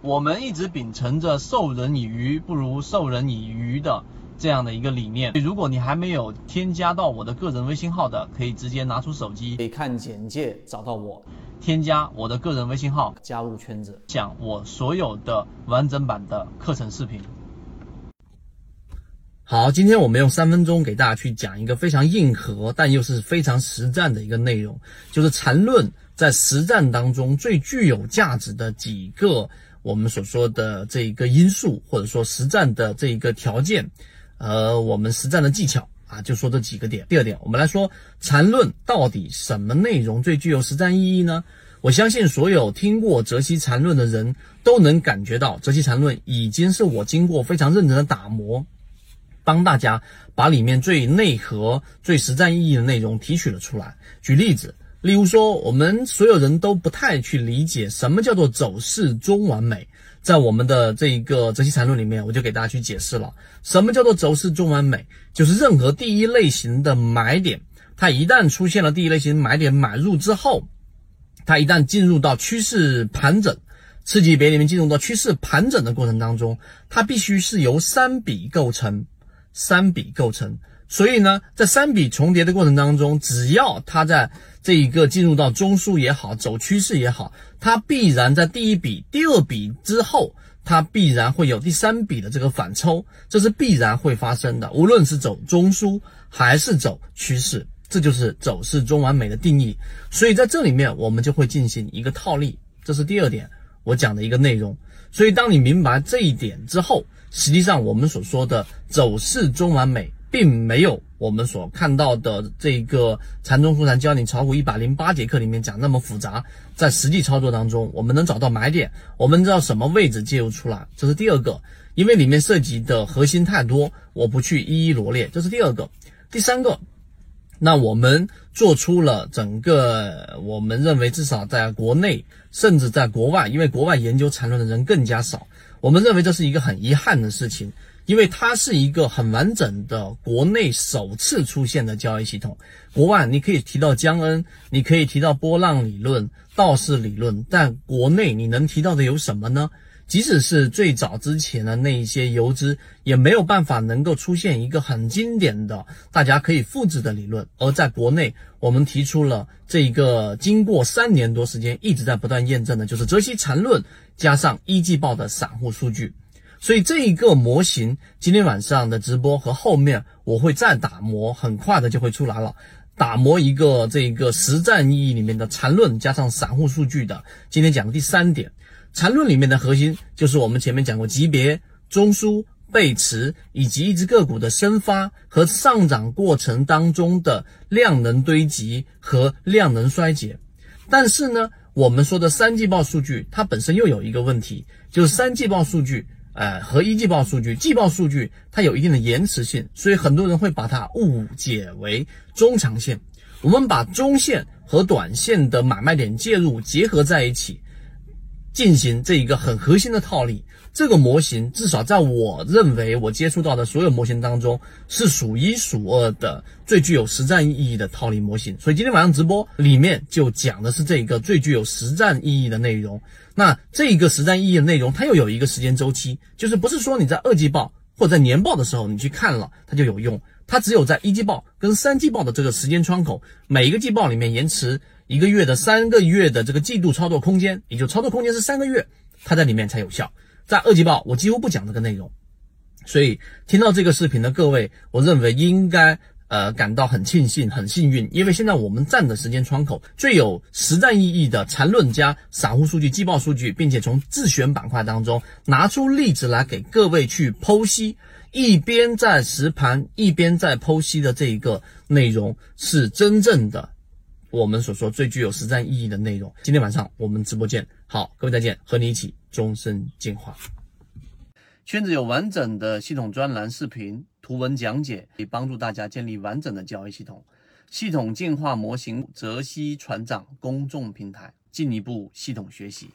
我们一直秉承着授人以鱼不如授人以渔的这样的一个理念。如果你还没有添加到我的个人微信号的，可以直接拿出手机，可以看简介找到我，添加我的个人微信号，加入圈子，讲我所有的完整版的课程视频。好，今天我们用三分钟给大家去讲一个非常硬核，但又是非常实战的一个内容，就是缠论在实战当中最具有价值的几个我们所说的这一个因素，或者说实战的这一个条件，呃，我们实战的技巧啊，就说这几个点。第二点，我们来说缠论到底什么内容最具有实战意义呢？我相信所有听过泽西缠论的人都能感觉到，泽西缠论已经是我经过非常认真的打磨。帮大家把里面最内核、最实战意义的内容提取了出来。举例子，例如说，我们所有人都不太去理解什么叫做走势中完美。在我们的这一个泽西缠论里面，我就给大家去解释了，什么叫做走势中完美，就是任何第一类型的买点，它一旦出现了第一类型买点买入之后，它一旦进入到趋势盘整次级别里面进入到趋势盘整的过程当中，它必须是由三笔构成。三笔构成，所以呢，在三笔重叠的过程当中，只要它在这一个进入到中枢也好，走趋势也好，它必然在第一笔、第二笔之后，它必然会有第三笔的这个反抽，这是必然会发生的。无论是走中枢还是走趋势，这就是走势中完美的定义。所以在这里面，我们就会进行一个套利，这是第二点我讲的一个内容。所以当你明白这一点之后，实际上，我们所说的走势中完美，并没有我们所看到的这个禅中复禅教你炒股一百零八节课里面讲那么复杂。在实际操作当中，我们能找到买点，我们知道什么位置介入出来，这是第二个。因为里面涉及的核心太多，我不去一一罗列，这是第二个。第三个，那我们做出了整个，我们认为至少在国内，甚至在国外，因为国外研究缠论的人更加少。我们认为这是一个很遗憾的事情，因为它是一个很完整的国内首次出现的交易系统。国外你可以提到江恩，你可以提到波浪理论、道氏理论，但国内你能提到的有什么呢？即使是最早之前的那一些游资，也没有办法能够出现一个很经典的、大家可以复制的理论。而在国内，我们提出了这一个经过三年多时间一直在不断验证的，就是泽西缠论加上一季报的散户数据。所以这一个模型，今天晚上的直播和后面我会再打磨，很快的就会出来了。打磨一个这个实战意义里面的缠论加上散户数据的。今天讲的第三点。缠论里面的核心就是我们前面讲过级别、中枢、背驰以及一只个股的生发和上涨过程当中的量能堆积和量能衰竭。但是呢，我们说的三季报数据它本身又有一个问题，就是三季报数据，呃，和一季报数据、季报数据它有一定的延迟性，所以很多人会把它误解为中长线。我们把中线和短线的买卖点介入结合在一起。进行这一个很核心的套利，这个模型至少在我认为我接触到的所有模型当中是数一数二的最具有实战意义的套利模型。所以今天晚上直播里面就讲的是这一个最具有实战意义的内容。那这一个实战意义的内容，它又有一个时间周期，就是不是说你在二季报或者在年报的时候你去看了它就有用，它只有在一季报跟三季报的这个时间窗口，每一个季报里面延迟。一个月的三个月的这个季度操作空间，也就操作空间是三个月，它在里面才有效。在二季报，我几乎不讲这个内容，所以听到这个视频的各位，我认为应该呃感到很庆幸、很幸运，因为现在我们站的时间窗口最有实战意义的缠论加散户数据、季报数据，并且从自选板块当中拿出例子来给各位去剖析，一边在实盘一边在剖析的这一个内容是真正的。我们所说最具有实战意义的内容，今天晚上我们直播间。好，各位再见，和你一起终身进化。圈子有完整的系统专栏、视频、图文讲解，可以帮助大家建立完整的交易系统。系统进化模型，泽西船长公众平台，进一步系统学习。